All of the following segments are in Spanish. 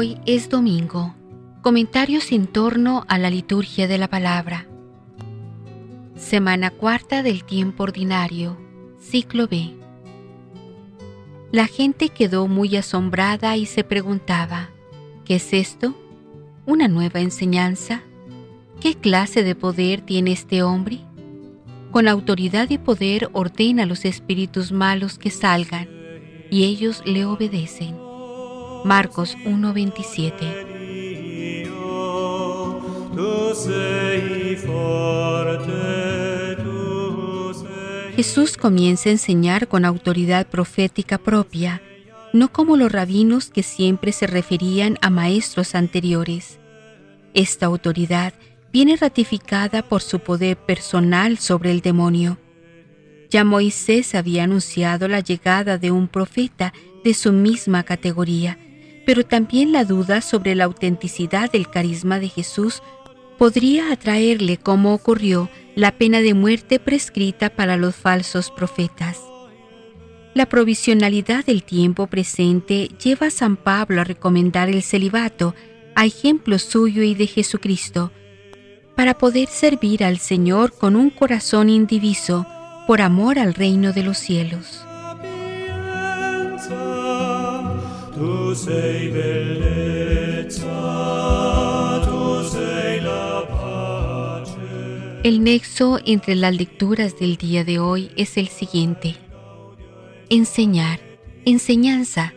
Hoy es domingo. Comentarios en torno a la liturgia de la palabra. Semana cuarta del tiempo ordinario, ciclo B. La gente quedó muy asombrada y se preguntaba, ¿qué es esto? ¿Una nueva enseñanza? ¿Qué clase de poder tiene este hombre? Con autoridad y poder ordena a los espíritus malos que salgan, y ellos le obedecen. Marcos 1:27 Jesús comienza a enseñar con autoridad profética propia, no como los rabinos que siempre se referían a maestros anteriores. Esta autoridad viene ratificada por su poder personal sobre el demonio. Ya Moisés había anunciado la llegada de un profeta de su misma categoría, pero también la duda sobre la autenticidad del carisma de Jesús podría atraerle como ocurrió la pena de muerte prescrita para los falsos profetas. La provisionalidad del tiempo presente lleva a San Pablo a recomendar el celibato, a ejemplo suyo y de Jesucristo, para poder servir al Señor con un corazón indiviso por amor al reino de los cielos. El nexo entre las lecturas del día de hoy es el siguiente. Enseñar, enseñanza,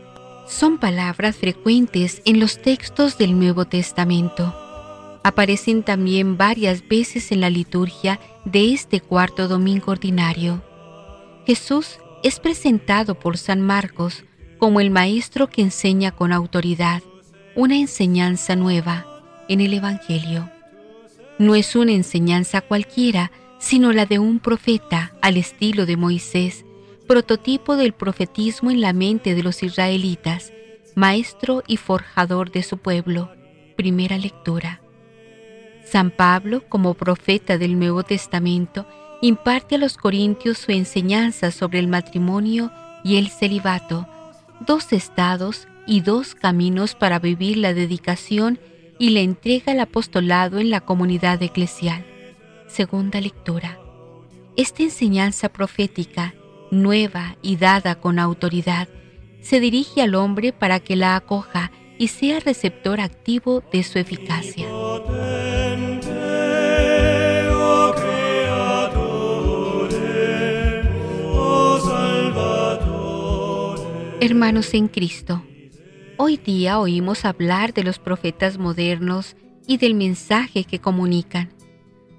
son palabras frecuentes en los textos del Nuevo Testamento aparecen también varias veces en la liturgia de este cuarto domingo ordinario. Jesús es presentado por San Marcos como el Maestro que enseña con autoridad una enseñanza nueva en el Evangelio. No es una enseñanza cualquiera, sino la de un profeta al estilo de Moisés, prototipo del profetismo en la mente de los israelitas, maestro y forjador de su pueblo. Primera lectura. San Pablo, como profeta del Nuevo Testamento, imparte a los corintios su enseñanza sobre el matrimonio y el celibato, dos estados y dos caminos para vivir la dedicación y la entrega al apostolado en la comunidad eclesial. Segunda lectura. Esta enseñanza profética, nueva y dada con autoridad, se dirige al hombre para que la acoja y sea receptor activo de su eficacia. Hermanos en Cristo, hoy día oímos hablar de los profetas modernos y del mensaje que comunican.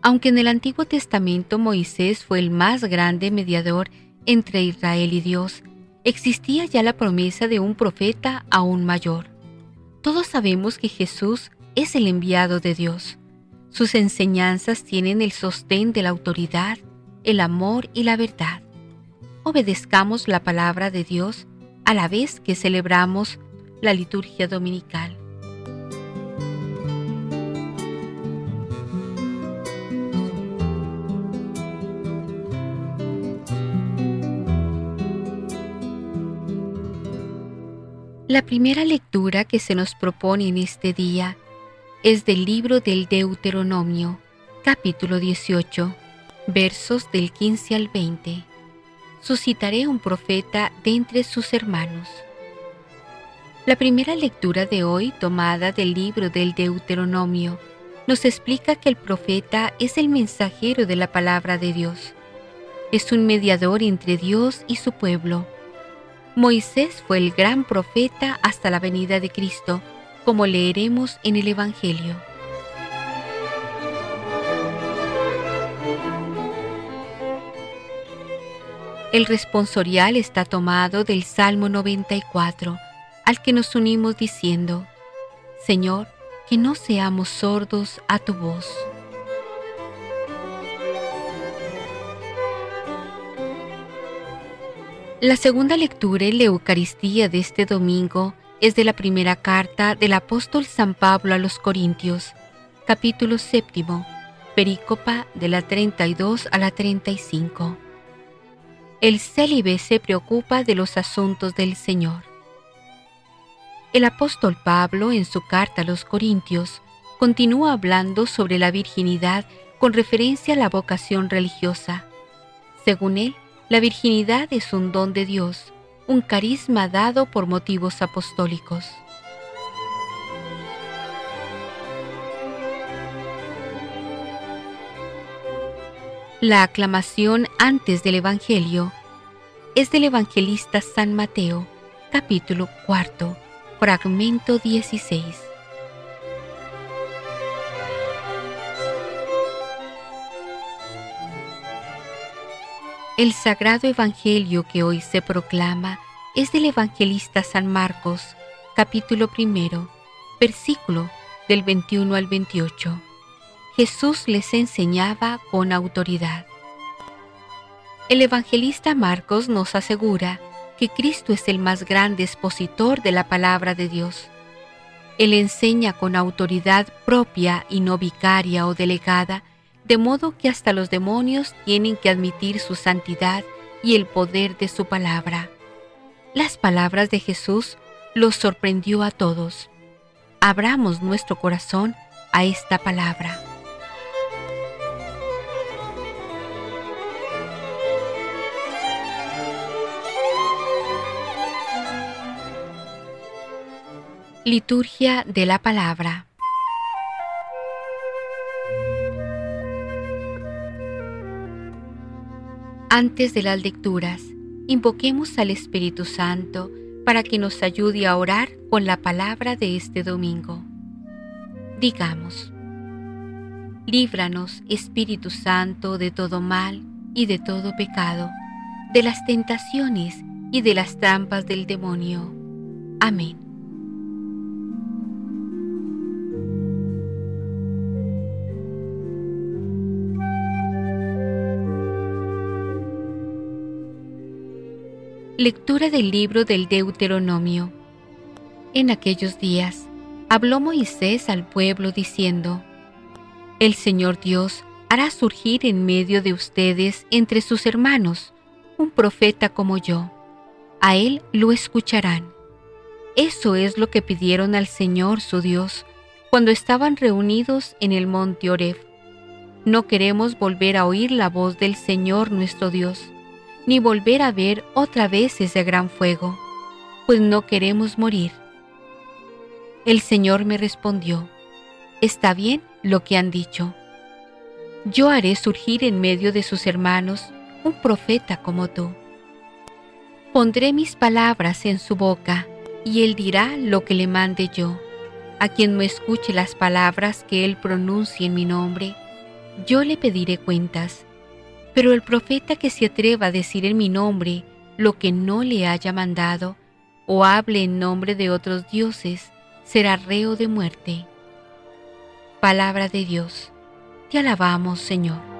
Aunque en el Antiguo Testamento Moisés fue el más grande mediador entre Israel y Dios, existía ya la promesa de un profeta aún mayor. Todos sabemos que Jesús es el enviado de Dios. Sus enseñanzas tienen el sostén de la autoridad, el amor y la verdad. Obedezcamos la palabra de Dios a la vez que celebramos la liturgia dominical. La primera lectura que se nos propone en este día es del libro del Deuteronomio, capítulo 18, versos del 15 al 20 suscitaré un profeta de entre sus hermanos. La primera lectura de hoy, tomada del libro del Deuteronomio, nos explica que el profeta es el mensajero de la palabra de Dios. Es un mediador entre Dios y su pueblo. Moisés fue el gran profeta hasta la venida de Cristo, como leeremos en el Evangelio. El responsorial está tomado del Salmo 94, al que nos unimos diciendo, Señor, que no seamos sordos a tu voz. La segunda lectura en la Eucaristía de este domingo es de la primera carta del apóstol San Pablo a los Corintios, capítulo séptimo, perícopa de la 32 a la 35 el célibe se preocupa de los asuntos del Señor. El apóstol Pablo, en su carta a los Corintios, continúa hablando sobre la virginidad con referencia a la vocación religiosa. Según él, la virginidad es un don de Dios, un carisma dado por motivos apostólicos. La aclamación antes del Evangelio es del evangelista San Mateo, capítulo cuarto Fragmento 16. El sagrado Evangelio que hoy se proclama es del evangelista San Marcos, capítulo primero, versículo del 21 al 28. Jesús les enseñaba con autoridad. El evangelista Marcos nos asegura que Cristo es el más grande expositor de la palabra de Dios. Él enseña con autoridad propia y no vicaria o delegada, de modo que hasta los demonios tienen que admitir su santidad y el poder de su palabra. Las palabras de Jesús los sorprendió a todos. Abramos nuestro corazón a esta palabra. Liturgia de la Palabra. Antes de las lecturas, invoquemos al Espíritu Santo para que nos ayude a orar con la palabra de este domingo. Digamos, líbranos Espíritu Santo de todo mal y de todo pecado, de las tentaciones y de las trampas del demonio. Amén. Lectura del libro del Deuteronomio. En aquellos días habló Moisés al pueblo diciendo, El Señor Dios hará surgir en medio de ustedes entre sus hermanos un profeta como yo. A él lo escucharán. Eso es lo que pidieron al Señor su Dios cuando estaban reunidos en el monte Oreb. No queremos volver a oír la voz del Señor nuestro Dios ni volver a ver otra vez ese gran fuego, pues no queremos morir. El Señor me respondió, está bien lo que han dicho. Yo haré surgir en medio de sus hermanos un profeta como tú. Pondré mis palabras en su boca, y él dirá lo que le mande yo. A quien no escuche las palabras que él pronuncie en mi nombre, yo le pediré cuentas pero el profeta que se atreva a decir en mi nombre lo que no le haya mandado, o hable en nombre de otros dioses, será reo de muerte. Palabra de Dios. Te alabamos, Señor.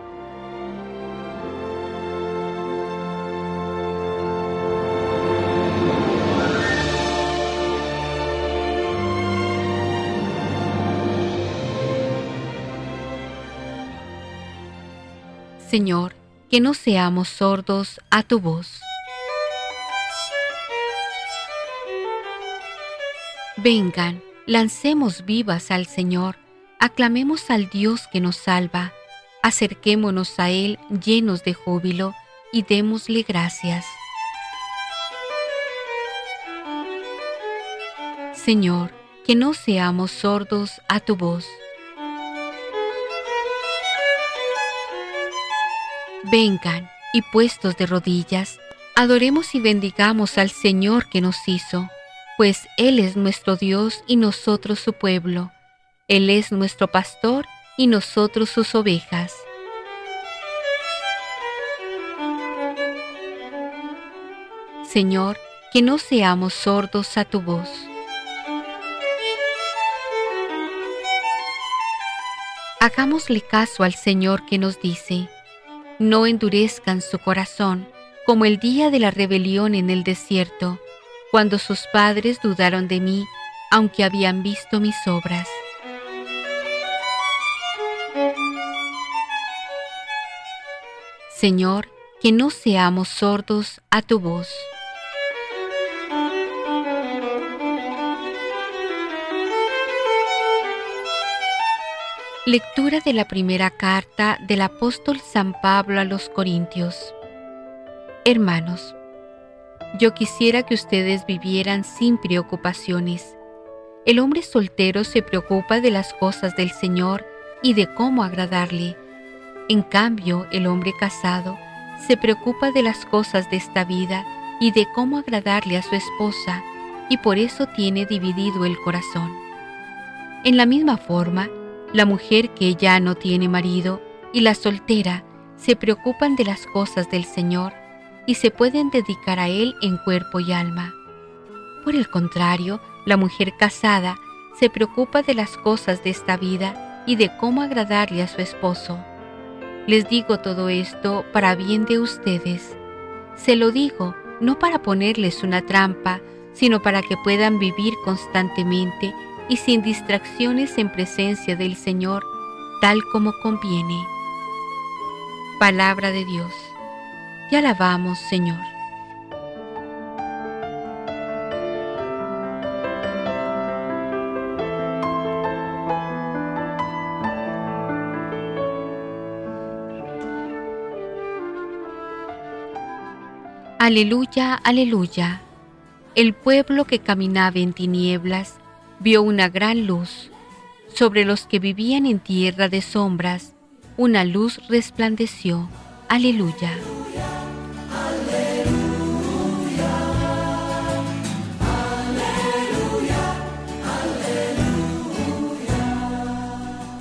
Señor, que no seamos sordos a tu voz. Vengan, lancemos vivas al Señor, aclamemos al Dios que nos salva, acerquémonos a Él llenos de júbilo y démosle gracias. Señor, que no seamos sordos a tu voz. Vengan y puestos de rodillas, adoremos y bendigamos al Señor que nos hizo, pues Él es nuestro Dios y nosotros su pueblo. Él es nuestro pastor y nosotros sus ovejas. Señor, que no seamos sordos a tu voz. Hagámosle caso al Señor que nos dice, no endurezcan su corazón como el día de la rebelión en el desierto, cuando sus padres dudaron de mí, aunque habían visto mis obras. Señor, que no seamos sordos a tu voz. Lectura de la primera carta del apóstol San Pablo a los Corintios. Hermanos, yo quisiera que ustedes vivieran sin preocupaciones. El hombre soltero se preocupa de las cosas del Señor y de cómo agradarle. En cambio, el hombre casado se preocupa de las cosas de esta vida y de cómo agradarle a su esposa, y por eso tiene dividido el corazón. En la misma forma, la mujer que ya no tiene marido y la soltera se preocupan de las cosas del Señor y se pueden dedicar a Él en cuerpo y alma. Por el contrario, la mujer casada se preocupa de las cosas de esta vida y de cómo agradarle a su esposo. Les digo todo esto para bien de ustedes. Se lo digo no para ponerles una trampa, sino para que puedan vivir constantemente y sin distracciones en presencia del Señor, tal como conviene. Palabra de Dios. Te alabamos, Señor. Aleluya, aleluya. El pueblo que caminaba en tinieblas vio una gran luz. Sobre los que vivían en tierra de sombras, una luz resplandeció. Aleluya.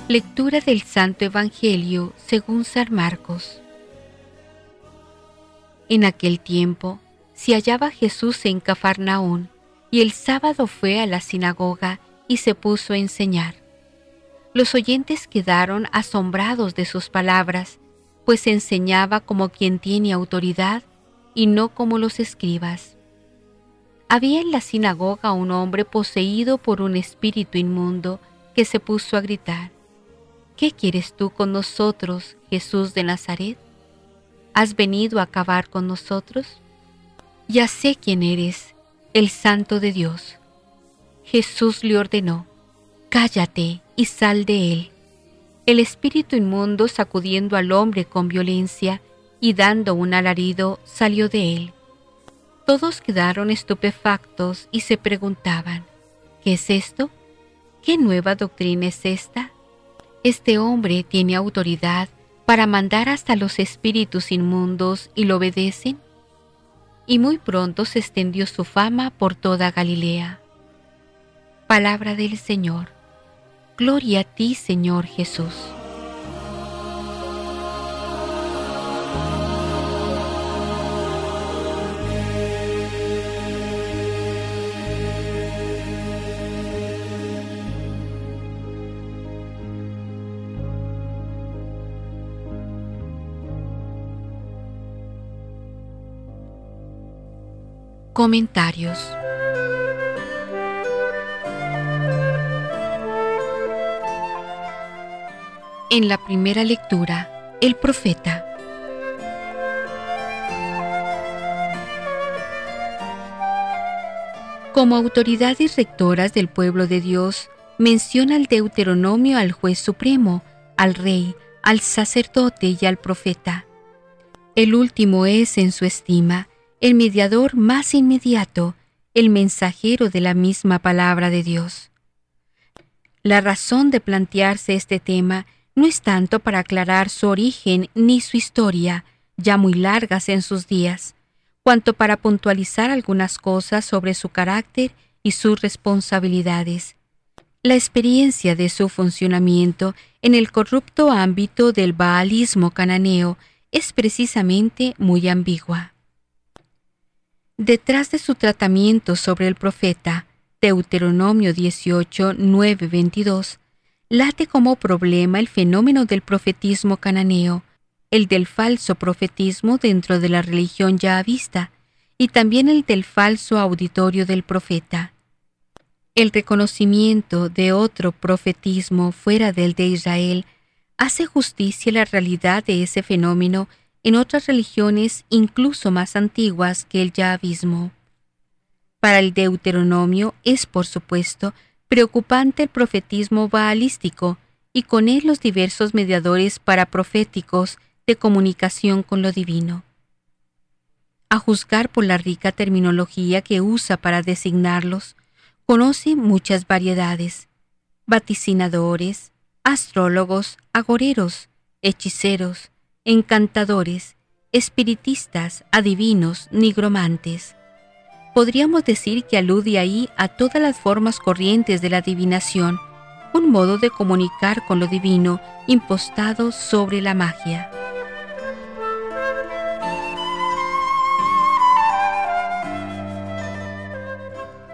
Lectura del Santo Evangelio según San Marcos. En aquel tiempo se hallaba Jesús en Cafarnaún y el sábado fue a la sinagoga y se puso a enseñar. Los oyentes quedaron asombrados de sus palabras, pues enseñaba como quien tiene autoridad y no como los escribas. Había en la sinagoga un hombre poseído por un espíritu inmundo que se puso a gritar, ¿Qué quieres tú con nosotros, Jesús de Nazaret? ¿Has venido a acabar con nosotros? Ya sé quién eres, el Santo de Dios. Jesús le ordenó, Cállate y sal de él. El espíritu inmundo, sacudiendo al hombre con violencia y dando un alarido, salió de él. Todos quedaron estupefactos y se preguntaban, ¿qué es esto? ¿Qué nueva doctrina es esta? Este hombre tiene autoridad para mandar hasta los espíritus inmundos y lo obedecen y muy pronto se extendió su fama por toda Galilea. Palabra del Señor. Gloria a ti, Señor Jesús. Comentarios En la primera lectura, el profeta. Como autoridades rectoras del pueblo de Dios, menciona el Deuteronomio al juez supremo, al rey, al sacerdote y al profeta. El último es, en su estima, el mediador más inmediato, el mensajero de la misma palabra de Dios. La razón de plantearse este tema no es tanto para aclarar su origen ni su historia, ya muy largas en sus días, cuanto para puntualizar algunas cosas sobre su carácter y sus responsabilidades. La experiencia de su funcionamiento en el corrupto ámbito del baalismo cananeo es precisamente muy ambigua. Detrás de su tratamiento sobre el profeta, Deuteronomio 18, 9, 22, late como problema el fenómeno del profetismo cananeo, el del falso profetismo dentro de la religión ya vista, y también el del falso auditorio del profeta. El reconocimiento de otro profetismo fuera del de Israel hace justicia a la realidad de ese fenómeno en otras religiones incluso más antiguas que el yavismo. Para el Deuteronomio es, por supuesto, preocupante el profetismo baalístico y con él los diversos mediadores paraproféticos de comunicación con lo divino. A juzgar por la rica terminología que usa para designarlos, conoce muchas variedades, vaticinadores, astrólogos, agoreros, hechiceros, encantadores, espiritistas, adivinos, nigromantes. Podríamos decir que alude ahí a todas las formas corrientes de la adivinación, un modo de comunicar con lo divino impostado sobre la magia.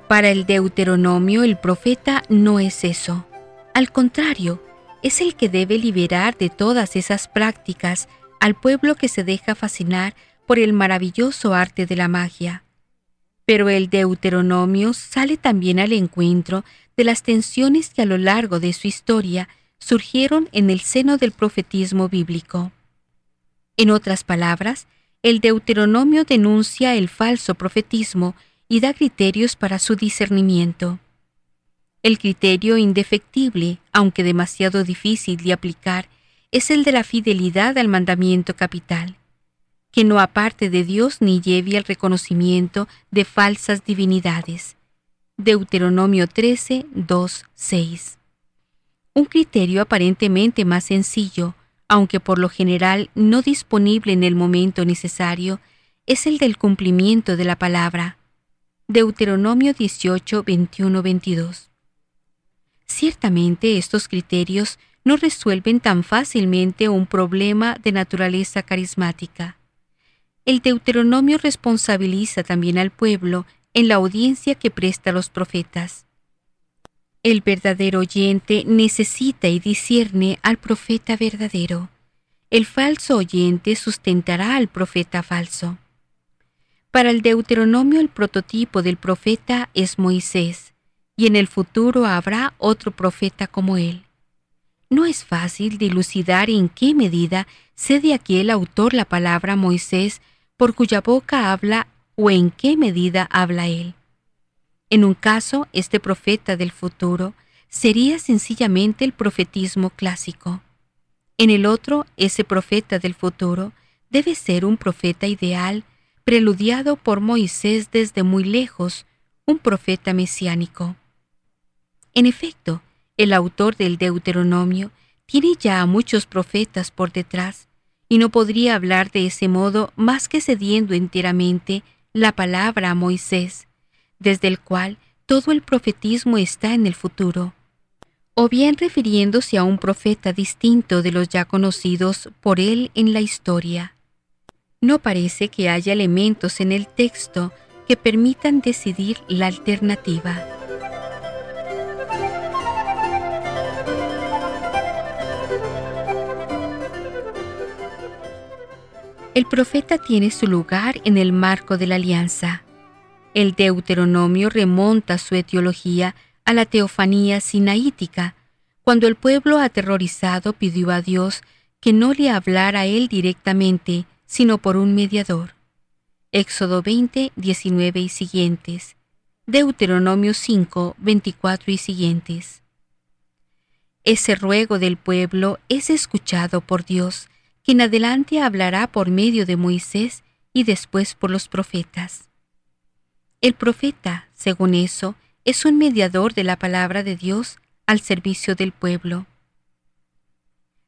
Para el Deuteronomio el profeta no es eso. Al contrario, es el que debe liberar de todas esas prácticas al pueblo que se deja fascinar por el maravilloso arte de la magia. Pero el Deuteronomio sale también al encuentro de las tensiones que a lo largo de su historia surgieron en el seno del profetismo bíblico. En otras palabras, el Deuteronomio denuncia el falso profetismo y da criterios para su discernimiento. El criterio indefectible, aunque demasiado difícil de aplicar, es el de la fidelidad al mandamiento capital, que no aparte de Dios ni lleve al reconocimiento de falsas divinidades. Deuteronomio 13, 2, 6. Un criterio aparentemente más sencillo, aunque por lo general no disponible en el momento necesario, es el del cumplimiento de la palabra. Deuteronomio 18, 21, 22. Ciertamente estos criterios no resuelven tan fácilmente un problema de naturaleza carismática. El Deuteronomio responsabiliza también al pueblo en la audiencia que presta a los profetas. El verdadero oyente necesita y discierne al profeta verdadero. El falso oyente sustentará al profeta falso. Para el Deuteronomio el prototipo del profeta es Moisés, y en el futuro habrá otro profeta como él. No es fácil dilucidar en qué medida cede aquí el autor la palabra Moisés por cuya boca habla o en qué medida habla él. En un caso, este profeta del futuro sería sencillamente el profetismo clásico. En el otro, ese profeta del futuro debe ser un profeta ideal, preludiado por Moisés desde muy lejos, un profeta mesiánico. En efecto, el autor del Deuteronomio tiene ya a muchos profetas por detrás y no podría hablar de ese modo más que cediendo enteramente la palabra a Moisés, desde el cual todo el profetismo está en el futuro, o bien refiriéndose a un profeta distinto de los ya conocidos por él en la historia. No parece que haya elementos en el texto que permitan decidir la alternativa. El profeta tiene su lugar en el marco de la alianza. El Deuteronomio remonta su etiología a la teofanía sinaítica, cuando el pueblo aterrorizado pidió a Dios que no le hablara a él directamente, sino por un mediador. Éxodo 20, 19 y siguientes. Deuteronomio 5, 24 y siguientes. Ese ruego del pueblo es escuchado por Dios, quien adelante hablará por medio de Moisés y después por los profetas. El profeta, según eso, es un mediador de la palabra de Dios al servicio del pueblo.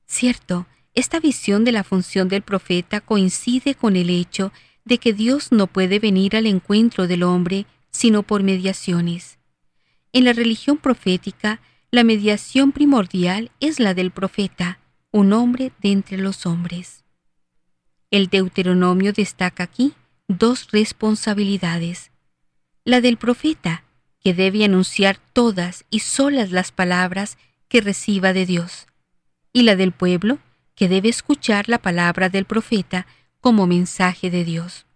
Cierto, esta visión de la función del profeta coincide con el hecho de que Dios no puede venir al encuentro del hombre sino por mediaciones. En la religión profética, la mediación primordial es la del profeta, un hombre de entre los hombres. El Deuteronomio destaca aquí dos responsabilidades. La del profeta, que debe anunciar todas y solas las palabras que reciba de Dios, y la del pueblo, que debe escuchar la palabra del profeta como mensaje de Dios.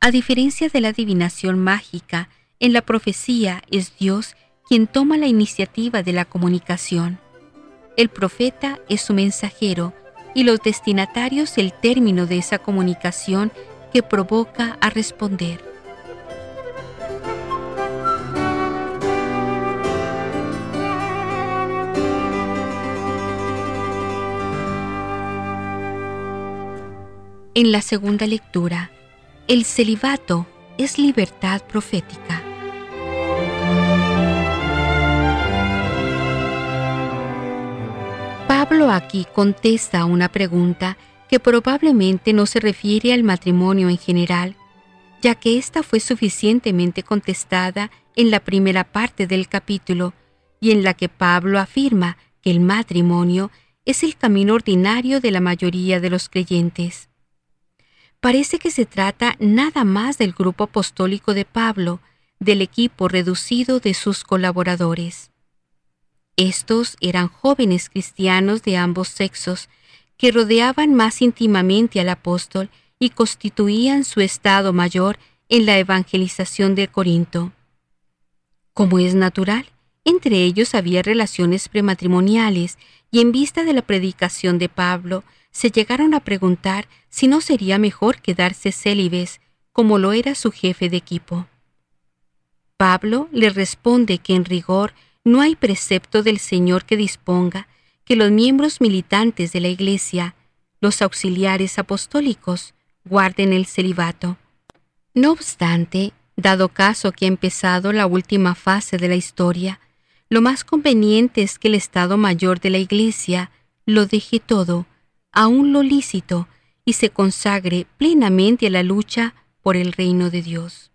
A diferencia de la adivinación mágica, en la profecía es Dios quien toma la iniciativa de la comunicación. El profeta es su mensajero y los destinatarios el término de esa comunicación que provoca a responder. En la segunda lectura, el celibato es libertad profética. Pablo aquí contesta a una pregunta que probablemente no se refiere al matrimonio en general, ya que ésta fue suficientemente contestada en la primera parte del capítulo y en la que Pablo afirma que el matrimonio es el camino ordinario de la mayoría de los creyentes. Parece que se trata nada más del grupo apostólico de Pablo, del equipo reducido de sus colaboradores. Estos eran jóvenes cristianos de ambos sexos que rodeaban más íntimamente al apóstol y constituían su estado mayor en la evangelización de Corinto. Como es natural, entre ellos había relaciones prematrimoniales y en vista de la predicación de Pablo, se llegaron a preguntar si no sería mejor quedarse célibes, como lo era su jefe de equipo. Pablo le responde que en rigor no hay precepto del Señor que disponga que los miembros militantes de la Iglesia, los auxiliares apostólicos, guarden el celibato. No obstante, dado caso que ha empezado la última fase de la historia, lo más conveniente es que el Estado Mayor de la Iglesia lo deje todo, aun lo lícito, y se consagre plenamente a la lucha por el reino de Dios.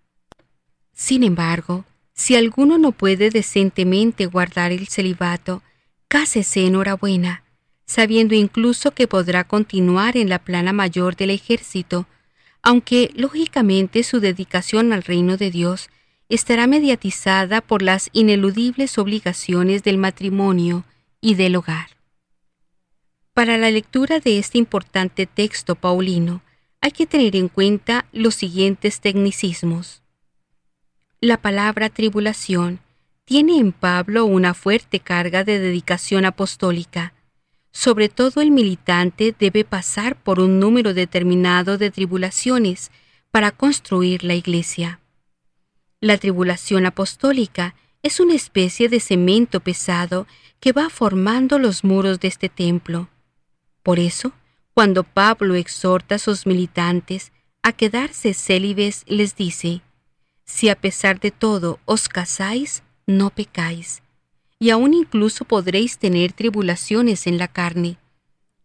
Sin embargo, si alguno no puede decentemente guardar el celibato, cásese enhorabuena, sabiendo incluso que podrá continuar en la plana mayor del ejército, aunque lógicamente su dedicación al reino de Dios estará mediatizada por las ineludibles obligaciones del matrimonio y del hogar. Para la lectura de este importante texto paulino, hay que tener en cuenta los siguientes tecnicismos. La palabra tribulación tiene en Pablo una fuerte carga de dedicación apostólica. Sobre todo el militante debe pasar por un número determinado de tribulaciones para construir la iglesia. La tribulación apostólica es una especie de cemento pesado que va formando los muros de este templo. Por eso, cuando Pablo exhorta a sus militantes a quedarse célibes, les dice, si a pesar de todo os casáis, no pecáis, y aún incluso podréis tener tribulaciones en la carne,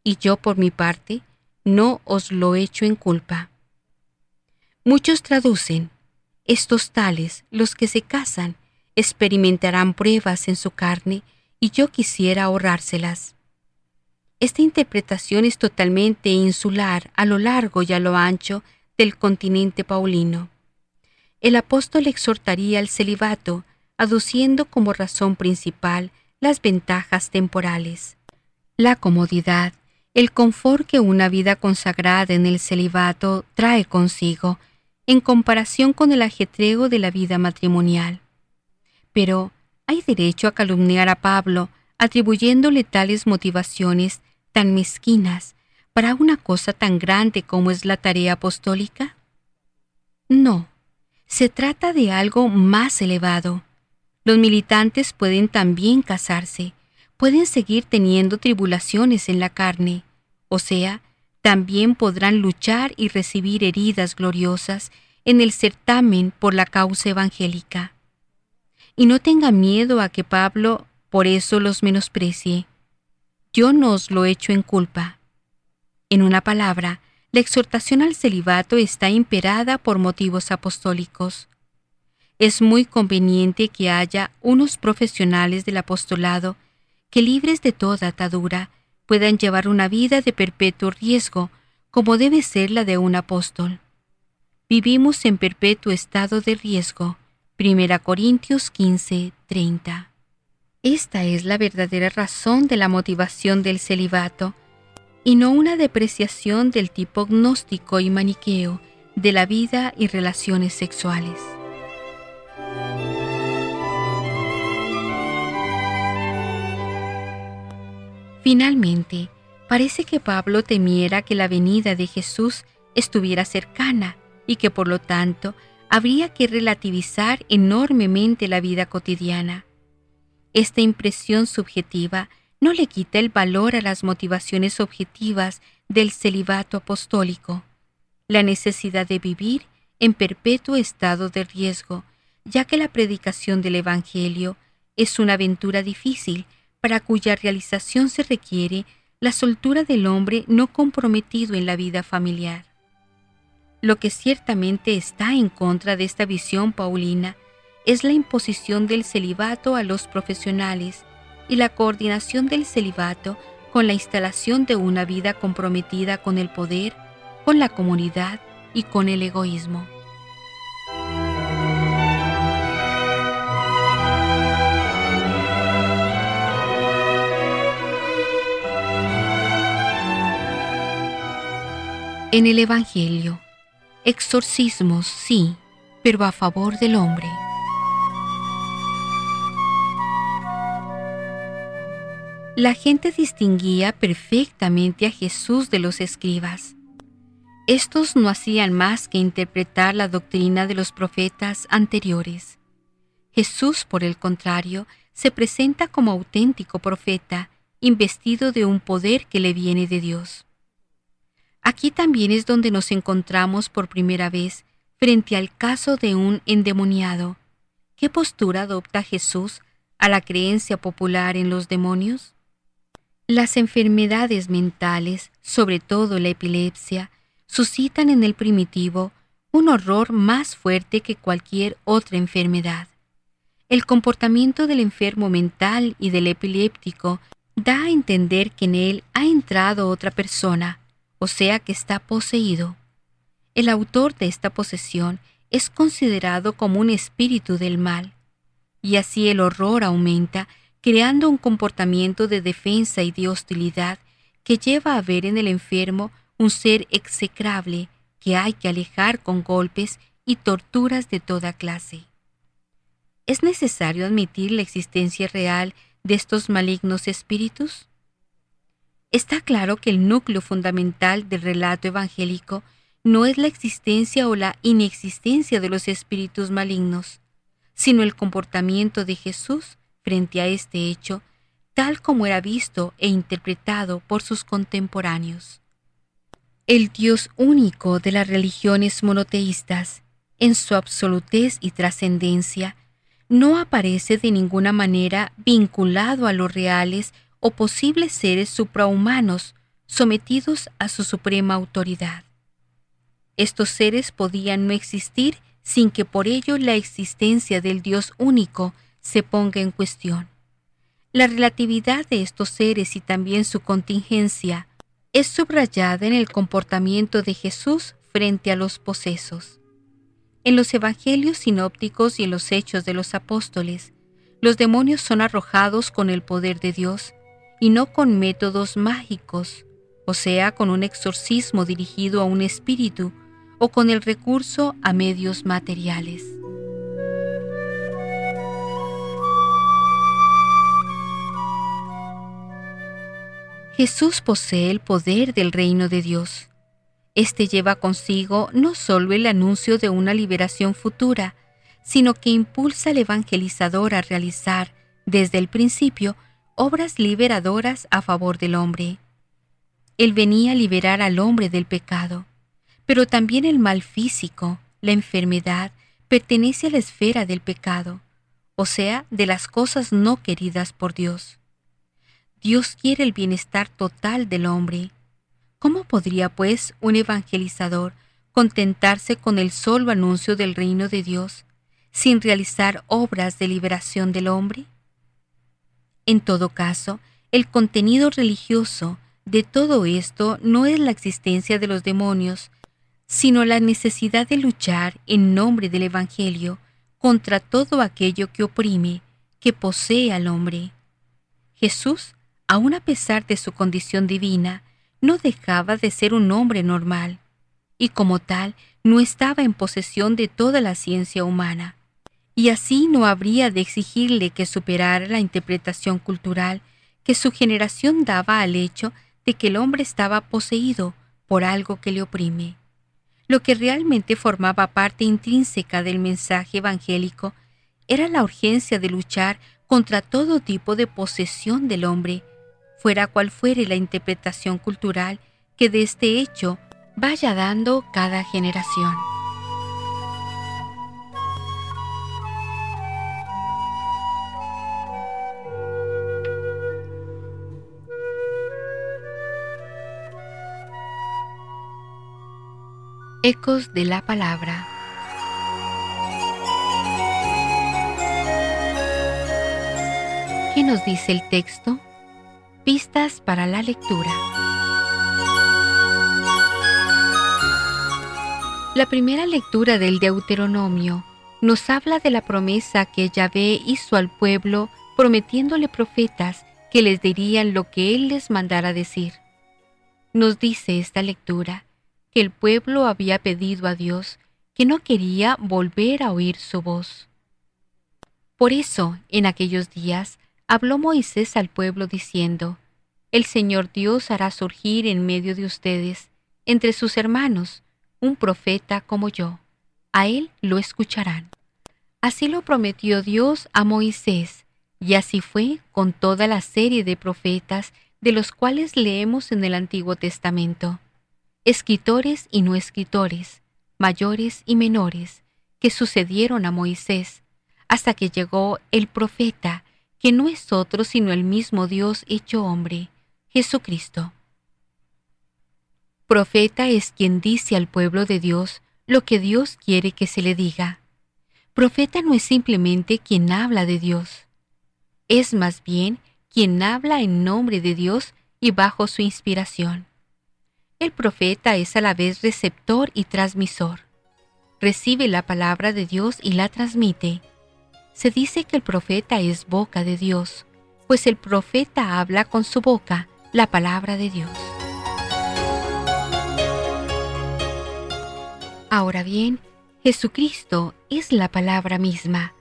y yo por mi parte no os lo echo en culpa. Muchos traducen, estos tales, los que se casan, experimentarán pruebas en su carne, y yo quisiera ahorrárselas. Esta interpretación es totalmente insular a lo largo y a lo ancho del continente paulino. El apóstol exhortaría al celibato, aduciendo como razón principal las ventajas temporales. La comodidad, el confort que una vida consagrada en el celibato trae consigo, en comparación con el ajetreo de la vida matrimonial. Pero, ¿hay derecho a calumniar a Pablo atribuyéndole tales motivaciones tan mezquinas para una cosa tan grande como es la tarea apostólica? No, se trata de algo más elevado. Los militantes pueden también casarse, pueden seguir teniendo tribulaciones en la carne, o sea, también podrán luchar y recibir heridas gloriosas en el certamen por la causa evangélica. Y no tenga miedo a que Pablo por eso los menosprecie. Yo no os lo echo en culpa. En una palabra, la exhortación al celibato está imperada por motivos apostólicos. Es muy conveniente que haya unos profesionales del apostolado que libres de toda atadura puedan llevar una vida de perpetuo riesgo, como debe ser la de un apóstol. Vivimos en perpetuo estado de riesgo. 1 Corintios 15, 30. Esta es la verdadera razón de la motivación del celibato, y no una depreciación del tipo gnóstico y maniqueo de la vida y relaciones sexuales. Finalmente, parece que Pablo temiera que la venida de Jesús estuviera cercana y que por lo tanto habría que relativizar enormemente la vida cotidiana. Esta impresión subjetiva no le quita el valor a las motivaciones objetivas del celibato apostólico, la necesidad de vivir en perpetuo estado de riesgo, ya que la predicación del Evangelio es una aventura difícil para cuya realización se requiere la soltura del hombre no comprometido en la vida familiar. Lo que ciertamente está en contra de esta visión paulina es la imposición del celibato a los profesionales y la coordinación del celibato con la instalación de una vida comprometida con el poder, con la comunidad y con el egoísmo. En el Evangelio, exorcismos sí, pero a favor del hombre. La gente distinguía perfectamente a Jesús de los escribas. Estos no hacían más que interpretar la doctrina de los profetas anteriores. Jesús, por el contrario, se presenta como auténtico profeta, investido de un poder que le viene de Dios. Aquí también es donde nos encontramos por primera vez frente al caso de un endemoniado. ¿Qué postura adopta Jesús a la creencia popular en los demonios? Las enfermedades mentales, sobre todo la epilepsia, suscitan en el primitivo un horror más fuerte que cualquier otra enfermedad. El comportamiento del enfermo mental y del epiléptico da a entender que en él ha entrado otra persona, o sea que está poseído. El autor de esta posesión es considerado como un espíritu del mal, y así el horror aumenta, creando un comportamiento de defensa y de hostilidad que lleva a ver en el enfermo un ser execrable que hay que alejar con golpes y torturas de toda clase. ¿Es necesario admitir la existencia real de estos malignos espíritus? Está claro que el núcleo fundamental del relato evangélico no es la existencia o la inexistencia de los espíritus malignos, sino el comportamiento de Jesús frente a este hecho, tal como era visto e interpretado por sus contemporáneos. El Dios único de las religiones monoteístas, en su absolutez y trascendencia, no aparece de ninguna manera vinculado a los reales o posibles seres suprahumanos sometidos a su suprema autoridad. Estos seres podían no existir sin que por ello la existencia del Dios único se ponga en cuestión. La relatividad de estos seres y también su contingencia es subrayada en el comportamiento de Jesús frente a los posesos. En los evangelios sinópticos y en los hechos de los apóstoles, los demonios son arrojados con el poder de Dios y no con métodos mágicos, o sea, con un exorcismo dirigido a un espíritu o con el recurso a medios materiales. Jesús posee el poder del reino de Dios. Este lleva consigo no solo el anuncio de una liberación futura, sino que impulsa al evangelizador a realizar, desde el principio, obras liberadoras a favor del hombre. Él venía a liberar al hombre del pecado, pero también el mal físico, la enfermedad, pertenece a la esfera del pecado, o sea, de las cosas no queridas por Dios. Dios quiere el bienestar total del hombre. ¿Cómo podría, pues, un evangelizador contentarse con el solo anuncio del reino de Dios sin realizar obras de liberación del hombre? En todo caso, el contenido religioso de todo esto no es la existencia de los demonios, sino la necesidad de luchar en nombre del Evangelio contra todo aquello que oprime, que posee al hombre. Jesús, aun a pesar de su condición divina, no dejaba de ser un hombre normal, y como tal no estaba en posesión de toda la ciencia humana y así no habría de exigirle que superara la interpretación cultural que su generación daba al hecho de que el hombre estaba poseído por algo que le oprime. Lo que realmente formaba parte intrínseca del mensaje evangélico era la urgencia de luchar contra todo tipo de posesión del hombre, fuera cual fuere la interpretación cultural que de este hecho vaya dando cada generación. Ecos de la Palabra. ¿Qué nos dice el texto? Pistas para la lectura. La primera lectura del Deuteronomio nos habla de la promesa que Yahvé hizo al pueblo prometiéndole profetas que les dirían lo que él les mandara decir. Nos dice esta lectura el pueblo había pedido a Dios que no quería volver a oír su voz. Por eso, en aquellos días, habló Moisés al pueblo diciendo, El Señor Dios hará surgir en medio de ustedes, entre sus hermanos, un profeta como yo. A él lo escucharán. Así lo prometió Dios a Moisés, y así fue con toda la serie de profetas de los cuales leemos en el Antiguo Testamento escritores y no escritores, mayores y menores, que sucedieron a Moisés, hasta que llegó el profeta, que no es otro sino el mismo Dios hecho hombre, Jesucristo. Profeta es quien dice al pueblo de Dios lo que Dios quiere que se le diga. Profeta no es simplemente quien habla de Dios, es más bien quien habla en nombre de Dios y bajo su inspiración. El profeta es a la vez receptor y transmisor. Recibe la palabra de Dios y la transmite. Se dice que el profeta es boca de Dios, pues el profeta habla con su boca la palabra de Dios. Ahora bien, Jesucristo es la palabra misma,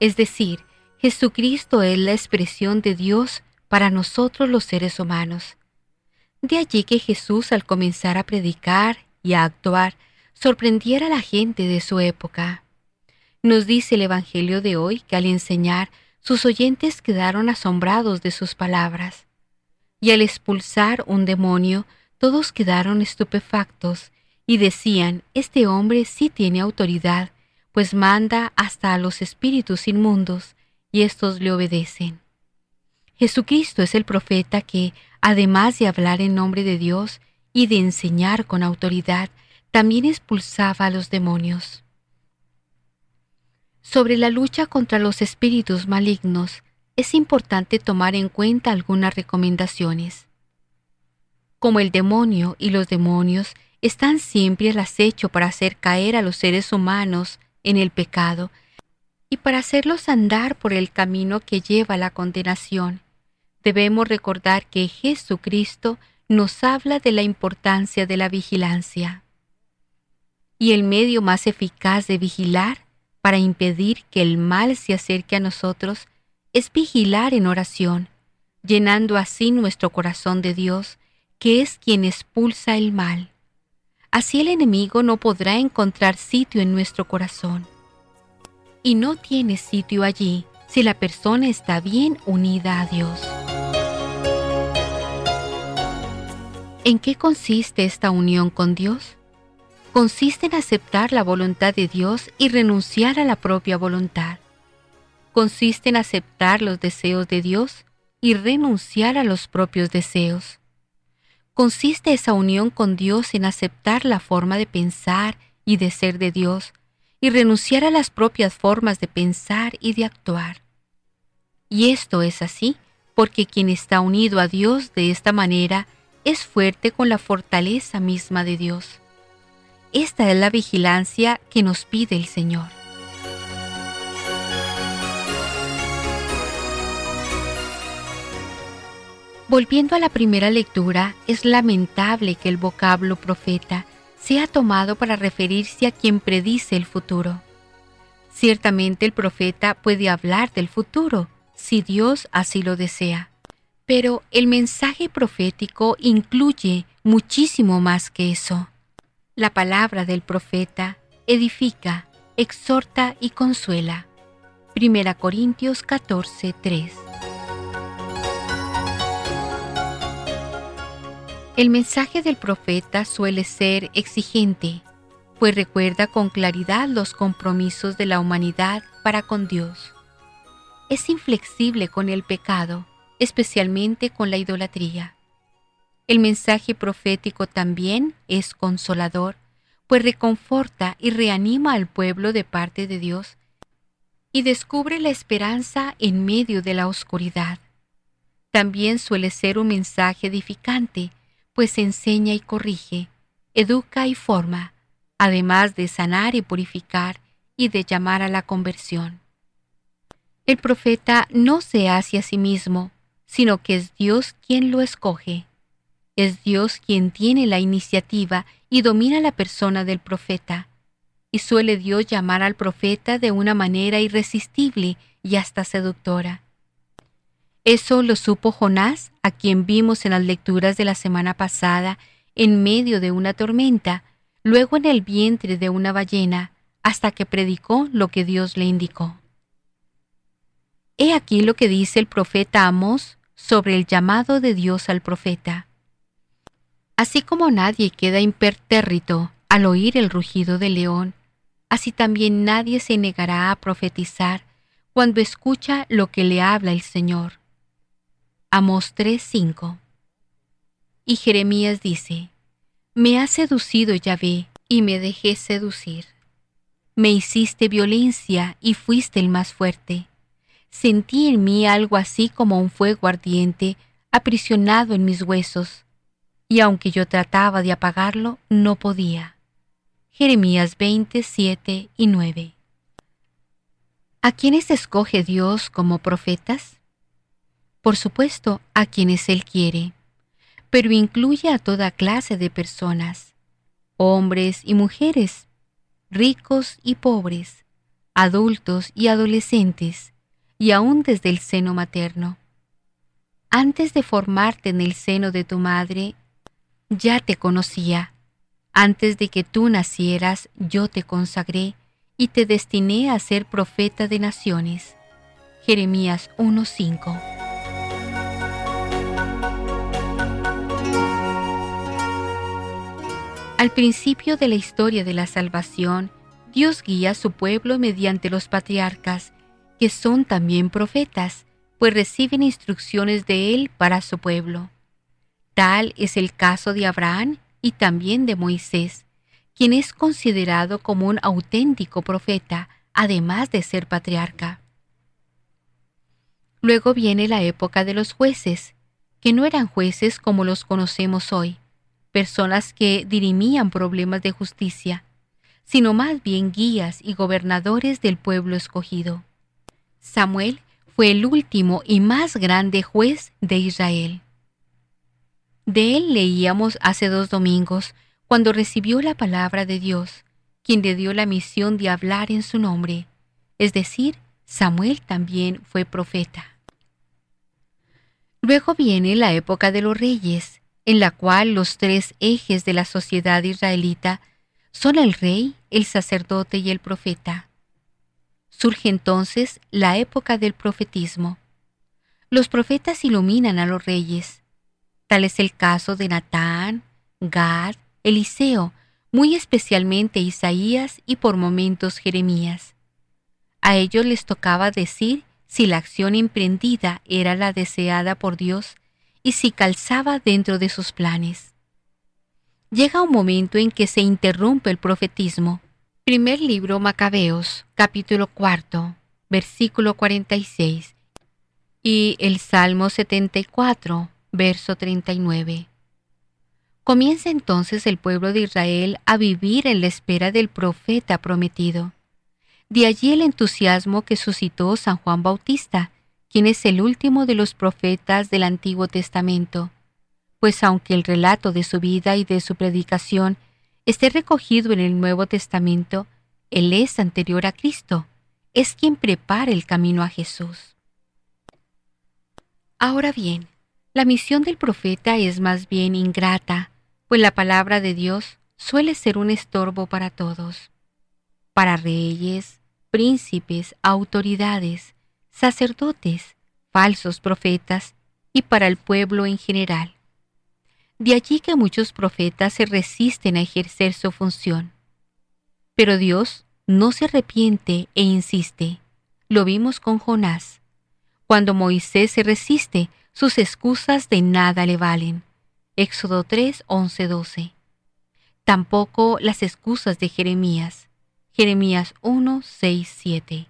es decir, Jesucristo es la expresión de Dios para nosotros los seres humanos. De allí que Jesús al comenzar a predicar y a actuar sorprendiera a la gente de su época. Nos dice el Evangelio de hoy que al enseñar sus oyentes quedaron asombrados de sus palabras. Y al expulsar un demonio, todos quedaron estupefactos y decían, este hombre sí tiene autoridad, pues manda hasta a los espíritus inmundos, y éstos le obedecen. Jesucristo es el profeta que, además de hablar en nombre de Dios y de enseñar con autoridad, también expulsaba a los demonios. Sobre la lucha contra los espíritus malignos, es importante tomar en cuenta algunas recomendaciones. Como el demonio y los demonios están siempre al acecho para hacer caer a los seres humanos en el pecado y para hacerlos andar por el camino que lleva a la condenación, debemos recordar que Jesucristo nos habla de la importancia de la vigilancia. Y el medio más eficaz de vigilar para impedir que el mal se acerque a nosotros es vigilar en oración, llenando así nuestro corazón de Dios, que es quien expulsa el mal. Así el enemigo no podrá encontrar sitio en nuestro corazón. Y no tiene sitio allí si la persona está bien unida a Dios. ¿En qué consiste esta unión con Dios? Consiste en aceptar la voluntad de Dios y renunciar a la propia voluntad. Consiste en aceptar los deseos de Dios y renunciar a los propios deseos. Consiste esa unión con Dios en aceptar la forma de pensar y de ser de Dios y renunciar a las propias formas de pensar y de actuar. Y esto es así porque quien está unido a Dios de esta manera es fuerte con la fortaleza misma de Dios. Esta es la vigilancia que nos pide el Señor. Volviendo a la primera lectura, es lamentable que el vocablo profeta sea tomado para referirse a quien predice el futuro. Ciertamente el profeta puede hablar del futuro, si Dios así lo desea. Pero el mensaje profético incluye muchísimo más que eso. La palabra del profeta edifica, exhorta y consuela. 1 Corintios 14, 3. El mensaje del profeta suele ser exigente, pues recuerda con claridad los compromisos de la humanidad para con Dios. Es inflexible con el pecado, especialmente con la idolatría. El mensaje profético también es consolador, pues reconforta y reanima al pueblo de parte de Dios y descubre la esperanza en medio de la oscuridad. También suele ser un mensaje edificante, pues enseña y corrige, educa y forma, además de sanar y purificar y de llamar a la conversión. El profeta no se hace a sí mismo, sino que es Dios quien lo escoge. Es Dios quien tiene la iniciativa y domina la persona del profeta, y suele Dios llamar al profeta de una manera irresistible y hasta seductora. Eso lo supo Jonás, a quien vimos en las lecturas de la semana pasada, en medio de una tormenta, luego en el vientre de una ballena, hasta que predicó lo que Dios le indicó. He aquí lo que dice el profeta Amos sobre el llamado de Dios al profeta. Así como nadie queda impertérrito al oír el rugido del león, así también nadie se negará a profetizar cuando escucha lo que le habla el Señor. Amos 3:5. Y Jeremías dice, Me has seducido Yahvé y me dejé seducir. Me hiciste violencia y fuiste el más fuerte. Sentí en mí algo así como un fuego ardiente aprisionado en mis huesos, y aunque yo trataba de apagarlo, no podía. Jeremías 27 y 9. ¿A quiénes escoge Dios como profetas? por supuesto, a quienes Él quiere, pero incluye a toda clase de personas, hombres y mujeres, ricos y pobres, adultos y adolescentes, y aún desde el seno materno. Antes de formarte en el seno de tu madre, ya te conocía. Antes de que tú nacieras, yo te consagré y te destiné a ser profeta de naciones. Jeremías 1.5 Al principio de la historia de la salvación, Dios guía a su pueblo mediante los patriarcas, que son también profetas, pues reciben instrucciones de Él para su pueblo. Tal es el caso de Abraham y también de Moisés, quien es considerado como un auténtico profeta, además de ser patriarca. Luego viene la época de los jueces, que no eran jueces como los conocemos hoy, personas que dirimían problemas de justicia, sino más bien guías y gobernadores del pueblo escogido. Samuel fue el último y más grande juez de Israel. De él leíamos hace dos domingos, cuando recibió la palabra de Dios, quien le dio la misión de hablar en su nombre, es decir, Samuel también fue profeta. Luego viene la época de los reyes, en la cual los tres ejes de la sociedad israelita son el rey, el sacerdote y el profeta. Surge entonces la época del profetismo. Los profetas iluminan a los reyes. Tal es el caso de Natán, Gad, Eliseo, muy especialmente Isaías y por momentos Jeremías. A ellos les tocaba decir si la acción emprendida era la deseada por Dios y si calzaba dentro de sus planes. Llega un momento en que se interrumpe el profetismo. Primer libro Macabeos, capítulo cuarto, versículo 46, y el Salmo 74, verso 39. Comienza entonces el pueblo de Israel a vivir en la espera del profeta prometido. De allí el entusiasmo que suscitó San Juan Bautista, quien es el último de los profetas del Antiguo Testamento, pues aunque el relato de su vida y de su predicación esté recogido en el Nuevo Testamento, él es anterior a Cristo, es quien prepara el camino a Jesús. Ahora bien, la misión del profeta es más bien ingrata, pues la palabra de Dios suele ser un estorbo para todos, para reyes, príncipes, autoridades, sacerdotes, falsos profetas y para el pueblo en general. De allí que muchos profetas se resisten a ejercer su función. Pero Dios no se arrepiente e insiste. Lo vimos con Jonás. Cuando Moisés se resiste, sus excusas de nada le valen. Éxodo 3, 11, 12. Tampoco las excusas de Jeremías. Jeremías 1, 6, 7.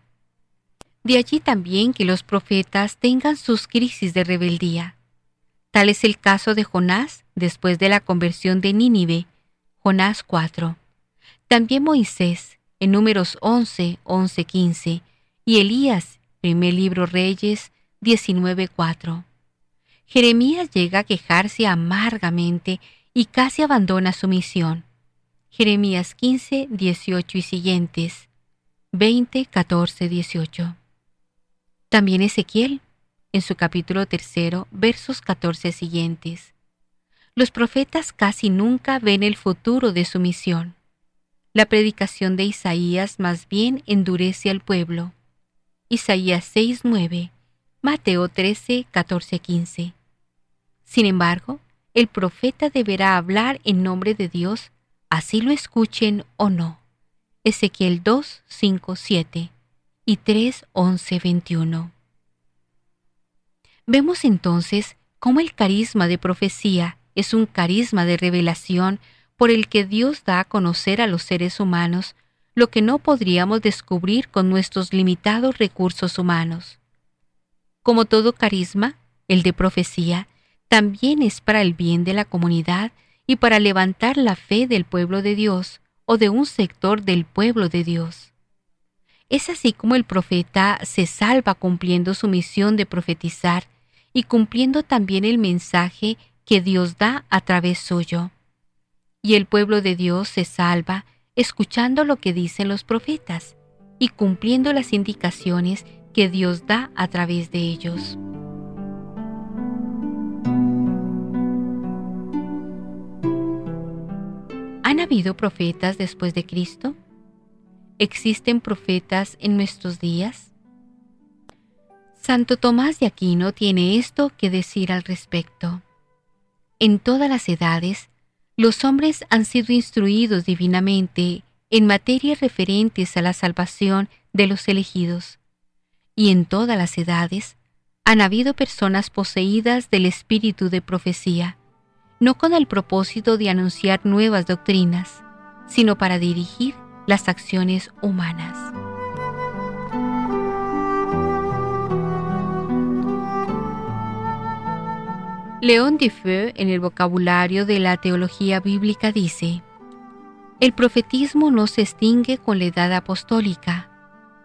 De allí también que los profetas tengan sus crisis de rebeldía. Tal es el caso de Jonás después de la conversión de Nínive, Jonás 4. También Moisés, en números 11, 11, 15, y Elías, primer libro Reyes 19, 4. Jeremías llega a quejarse amargamente y casi abandona su misión. Jeremías 15, 18 y siguientes, 20, 14, 18. También Ezequiel, en su capítulo tercero, versos 14 siguientes. Los profetas casi nunca ven el futuro de su misión. La predicación de Isaías más bien endurece al pueblo. Isaías 6, 9, Mateo 13, 14, 15. Sin embargo, el profeta deberá hablar en nombre de Dios, así lo escuchen o no. Ezequiel 2, 5, 7 y 3, 11, 21. Vemos entonces cómo el carisma de profecía es un carisma de revelación por el que Dios da a conocer a los seres humanos lo que no podríamos descubrir con nuestros limitados recursos humanos. Como todo carisma, el de profecía también es para el bien de la comunidad y para levantar la fe del pueblo de Dios o de un sector del pueblo de Dios. Es así como el profeta se salva cumpliendo su misión de profetizar y cumpliendo también el mensaje que Dios da a través suyo. Y el pueblo de Dios se salva escuchando lo que dicen los profetas y cumpliendo las indicaciones que Dios da a través de ellos. ¿Han habido profetas después de Cristo? ¿Existen profetas en nuestros días? Santo Tomás de Aquino tiene esto que decir al respecto. En todas las edades, los hombres han sido instruidos divinamente en materias referentes a la salvación de los elegidos, y en todas las edades han habido personas poseídas del espíritu de profecía, no con el propósito de anunciar nuevas doctrinas, sino para dirigir las acciones humanas. León Feu, en el vocabulario de la teología bíblica dice, el profetismo no se extingue con la edad apostólica,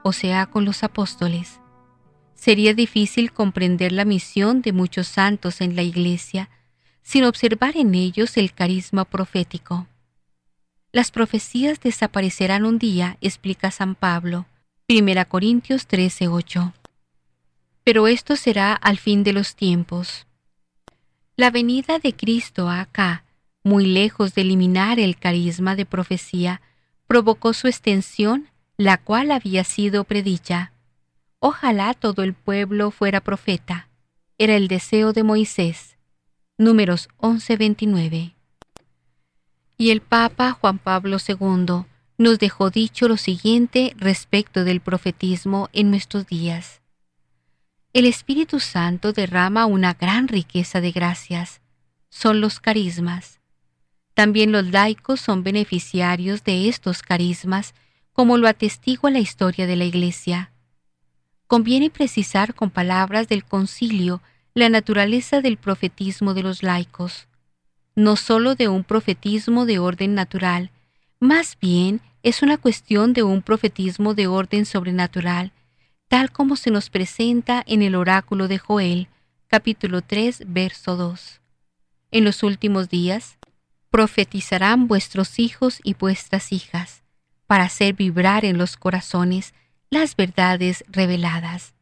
o sea, con los apóstoles. Sería difícil comprender la misión de muchos santos en la Iglesia sin observar en ellos el carisma profético. Las profecías desaparecerán un día, explica San Pablo, 1 Corintios 13:8. Pero esto será al fin de los tiempos. La venida de Cristo acá, muy lejos de eliminar el carisma de profecía, provocó su extensión, la cual había sido predicha. Ojalá todo el pueblo fuera profeta. Era el deseo de Moisés. Números 11:29 y el Papa Juan Pablo II nos dejó dicho lo siguiente respecto del profetismo en nuestros días. El Espíritu Santo derrama una gran riqueza de gracias. Son los carismas. También los laicos son beneficiarios de estos carismas, como lo atestigua la historia de la Iglesia. Conviene precisar con palabras del concilio la naturaleza del profetismo de los laicos no sólo de un profetismo de orden natural, más bien es una cuestión de un profetismo de orden sobrenatural, tal como se nos presenta en el oráculo de Joel, capítulo 3, verso 2. En los últimos días, profetizarán vuestros hijos y vuestras hijas, para hacer vibrar en los corazones las verdades reveladas.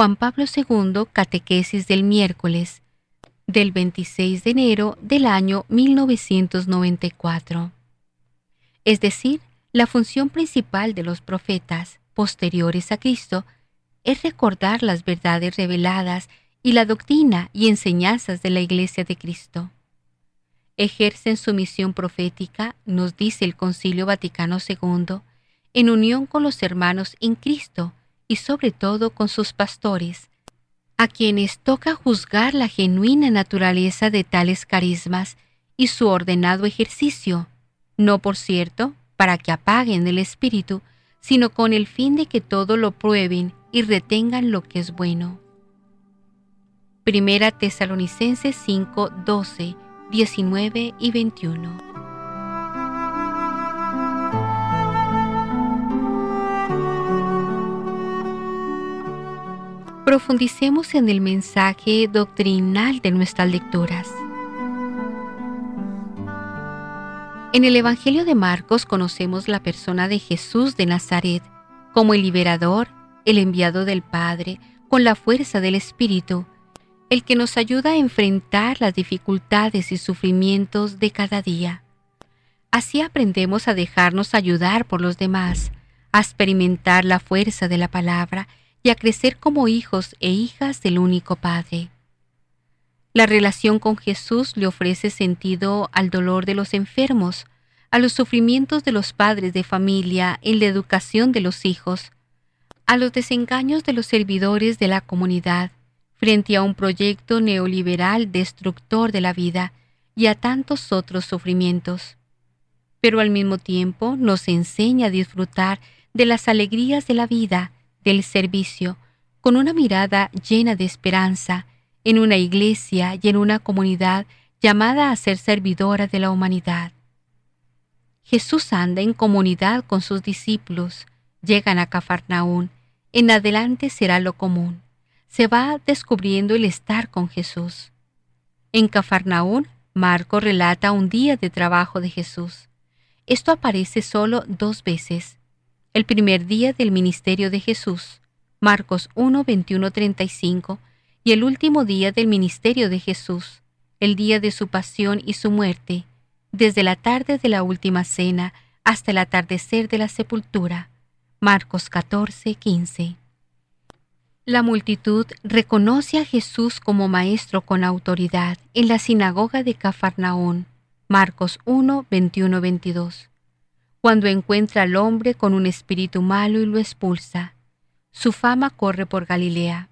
Juan Pablo II, Catequesis del miércoles, del 26 de enero del año 1994. Es decir, la función principal de los profetas posteriores a Cristo es recordar las verdades reveladas y la doctrina y enseñanzas de la Iglesia de Cristo. ejercen su misión profética, nos dice el Concilio Vaticano II, en unión con los hermanos en Cristo y sobre todo con sus pastores, a quienes toca juzgar la genuina naturaleza de tales carismas y su ordenado ejercicio, no por cierto para que apaguen el espíritu, sino con el fin de que todo lo prueben y retengan lo que es bueno. Primera Tesalonicenses 5, 12, 19 y 21. Profundicemos en el mensaje doctrinal de nuestras lecturas. En el Evangelio de Marcos conocemos la persona de Jesús de Nazaret como el liberador, el enviado del Padre, con la fuerza del Espíritu, el que nos ayuda a enfrentar las dificultades y sufrimientos de cada día. Así aprendemos a dejarnos ayudar por los demás, a experimentar la fuerza de la palabra y a crecer como hijos e hijas del único Padre. La relación con Jesús le ofrece sentido al dolor de los enfermos, a los sufrimientos de los padres de familia en la educación de los hijos, a los desengaños de los servidores de la comunidad frente a un proyecto neoliberal destructor de la vida y a tantos otros sufrimientos. Pero al mismo tiempo nos enseña a disfrutar de las alegrías de la vida, del servicio, con una mirada llena de esperanza, en una iglesia y en una comunidad llamada a ser servidora de la humanidad. Jesús anda en comunidad con sus discípulos, llegan a Cafarnaún, en adelante será lo común. Se va descubriendo el estar con Jesús. En Cafarnaún, Marco relata un día de trabajo de Jesús. Esto aparece solo dos veces. El primer día del ministerio de Jesús, Marcos 1, 21, 35, y el último día del ministerio de Jesús, el día de su pasión y su muerte, desde la tarde de la última cena hasta el atardecer de la sepultura. Marcos 14, 15. La multitud reconoce a Jesús como maestro con autoridad en la sinagoga de Cafarnaón. Marcos 1, 21, 22. Cuando encuentra al hombre con un espíritu malo y lo expulsa, su fama corre por Galilea.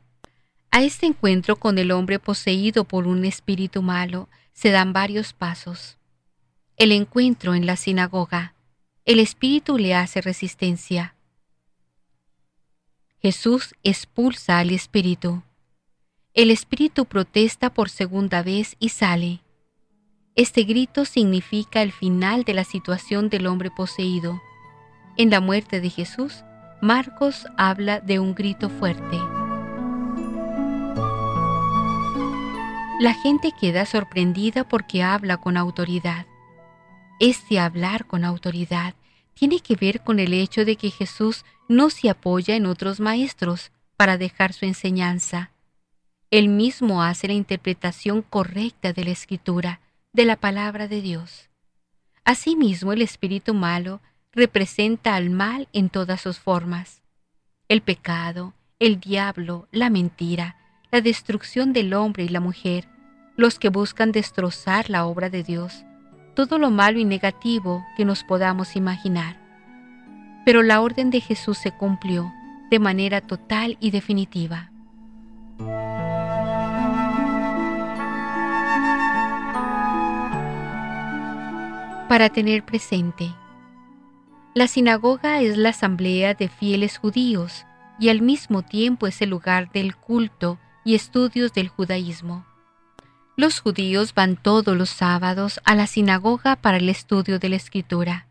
A este encuentro con el hombre poseído por un espíritu malo se dan varios pasos. El encuentro en la sinagoga. El espíritu le hace resistencia. Jesús expulsa al espíritu. El espíritu protesta por segunda vez y sale. Este grito significa el final de la situación del hombre poseído. En la muerte de Jesús, Marcos habla de un grito fuerte. La gente queda sorprendida porque habla con autoridad. Este hablar con autoridad tiene que ver con el hecho de que Jesús no se apoya en otros maestros para dejar su enseñanza. Él mismo hace la interpretación correcta de la escritura, de la palabra de Dios. Asimismo, el espíritu malo representa al mal en todas sus formas. El pecado, el diablo, la mentira, la destrucción del hombre y la mujer, los que buscan destrozar la obra de Dios, todo lo malo y negativo que nos podamos imaginar. Pero la orden de Jesús se cumplió de manera total y definitiva. Para tener presente, la sinagoga es la asamblea de fieles judíos y al mismo tiempo es el lugar del culto y estudios del judaísmo. Los judíos van todos los sábados a la sinagoga para el estudio de la escritura.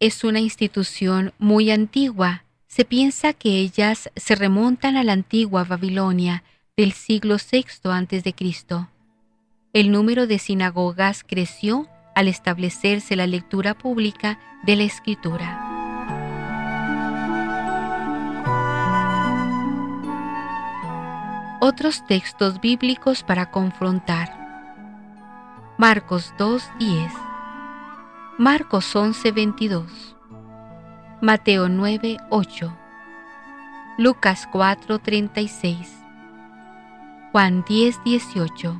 Es una institución muy antigua. Se piensa que ellas se remontan a la antigua Babilonia del siglo VI a.C. El número de sinagogas creció al establecerse la lectura pública de la escritura. Otros textos bíblicos para confrontar. Marcos 2.10. Marcos 11.22. Mateo 9.8. Lucas 4.36. Juan 10.18.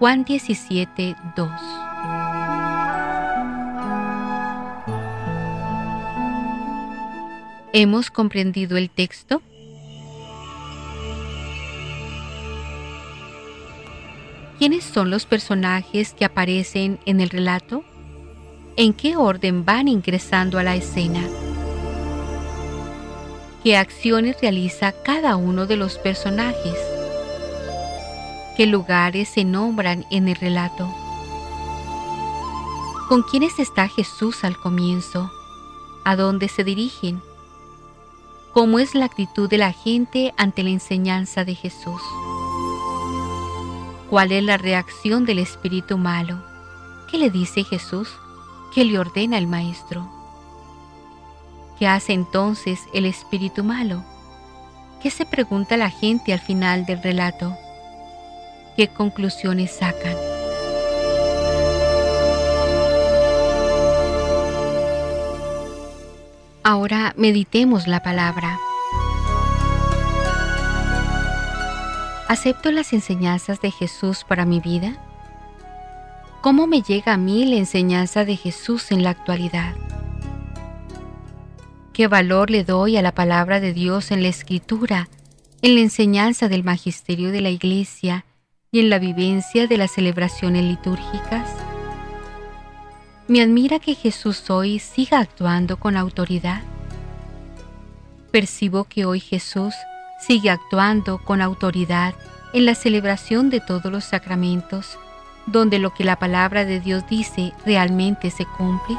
Juan 17, 2. ¿Hemos comprendido el texto? ¿Quiénes son los personajes que aparecen en el relato? ¿En qué orden van ingresando a la escena? ¿Qué acciones realiza cada uno de los personajes? ¿Qué lugares se nombran en el relato? ¿Con quiénes está Jesús al comienzo? ¿A dónde se dirigen? ¿Cómo es la actitud de la gente ante la enseñanza de Jesús? ¿Cuál es la reacción del espíritu malo? ¿Qué le dice Jesús? ¿Qué le ordena el Maestro? ¿Qué hace entonces el espíritu malo? ¿Qué se pregunta la gente al final del relato? ¿Qué conclusiones sacan? Ahora meditemos la palabra. ¿Acepto las enseñanzas de Jesús para mi vida? ¿Cómo me llega a mí la enseñanza de Jesús en la actualidad? ¿Qué valor le doy a la palabra de Dios en la escritura, en la enseñanza del magisterio de la Iglesia y en la vivencia de las celebraciones litúrgicas? ¿Me admira que Jesús hoy siga actuando con autoridad? Percibo que hoy Jesús sigue actuando con autoridad en la celebración de todos los sacramentos, donde lo que la palabra de Dios dice realmente se cumple?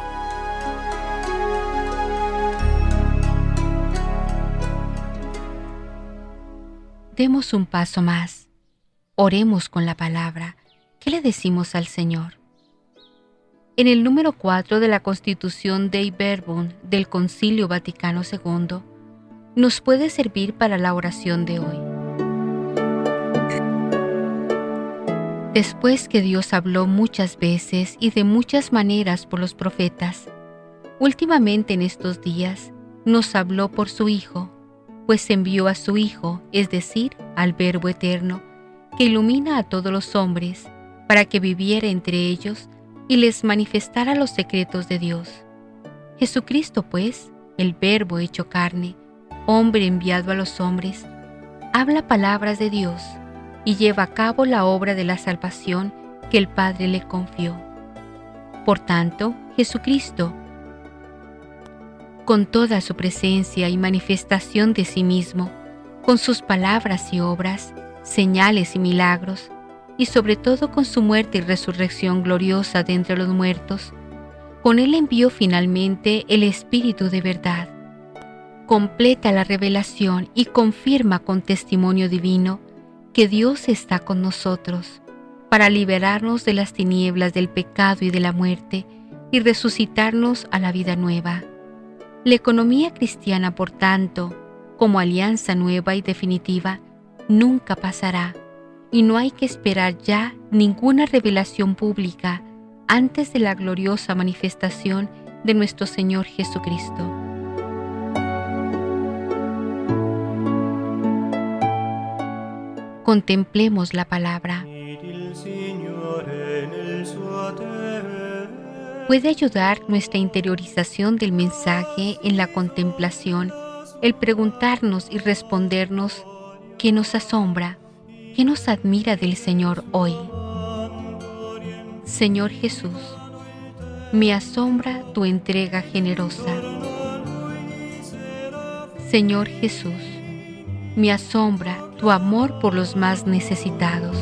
Demos un paso más. Oremos con la palabra. ¿Qué le decimos al Señor? En el número 4 de la Constitución Dei Verbum del Concilio Vaticano II, nos puede servir para la oración de hoy. Después que Dios habló muchas veces y de muchas maneras por los profetas, últimamente en estos días nos habló por su Hijo, pues envió a su Hijo, es decir, al Verbo Eterno, que ilumina a todos los hombres, para que viviera entre ellos y les manifestara los secretos de Dios. Jesucristo, pues, el Verbo hecho carne, hombre enviado a los hombres, habla palabras de Dios y lleva a cabo la obra de la salvación que el Padre le confió. Por tanto, Jesucristo, con toda su presencia y manifestación de sí mismo, con sus palabras y obras, señales y milagros, y sobre todo con su muerte y resurrección gloriosa de entre los muertos, con él envió finalmente el Espíritu de verdad completa la revelación y confirma con testimonio divino que Dios está con nosotros para liberarnos de las tinieblas del pecado y de la muerte y resucitarnos a la vida nueva. La economía cristiana, por tanto, como alianza nueva y definitiva, nunca pasará y no hay que esperar ya ninguna revelación pública antes de la gloriosa manifestación de nuestro Señor Jesucristo. Contemplemos la palabra. Puede ayudar nuestra interiorización del mensaje en la contemplación el preguntarnos y respondernos qué nos asombra, qué nos admira del Señor hoy. Señor Jesús, me asombra tu entrega generosa. Señor Jesús, me asombra tu amor por los más necesitados.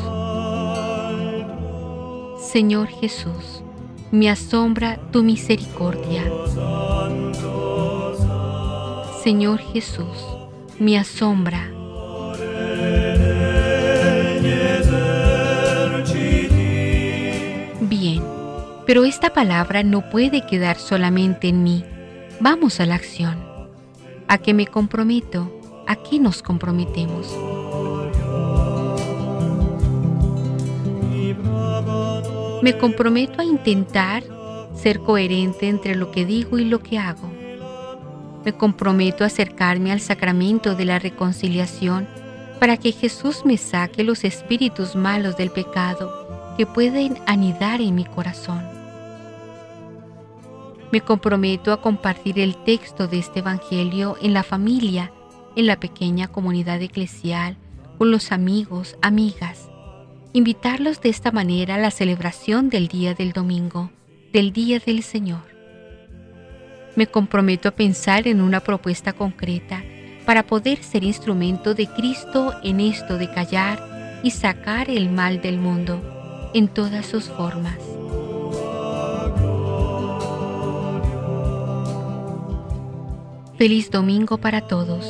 Señor Jesús, me asombra tu misericordia. Señor Jesús, me asombra. Pero esta palabra no puede quedar solamente en mí. Vamos a la acción. ¿A qué me comprometo? ¿A qué nos comprometemos? Me comprometo a intentar ser coherente entre lo que digo y lo que hago. Me comprometo a acercarme al sacramento de la reconciliación para que Jesús me saque los espíritus malos del pecado que pueden anidar en mi corazón. Me comprometo a compartir el texto de este Evangelio en la familia, en la pequeña comunidad eclesial, con los amigos, amigas. Invitarlos de esta manera a la celebración del día del domingo, del día del Señor. Me comprometo a pensar en una propuesta concreta para poder ser instrumento de Cristo en esto de callar y sacar el mal del mundo en todas sus formas. Feliz domingo para todos.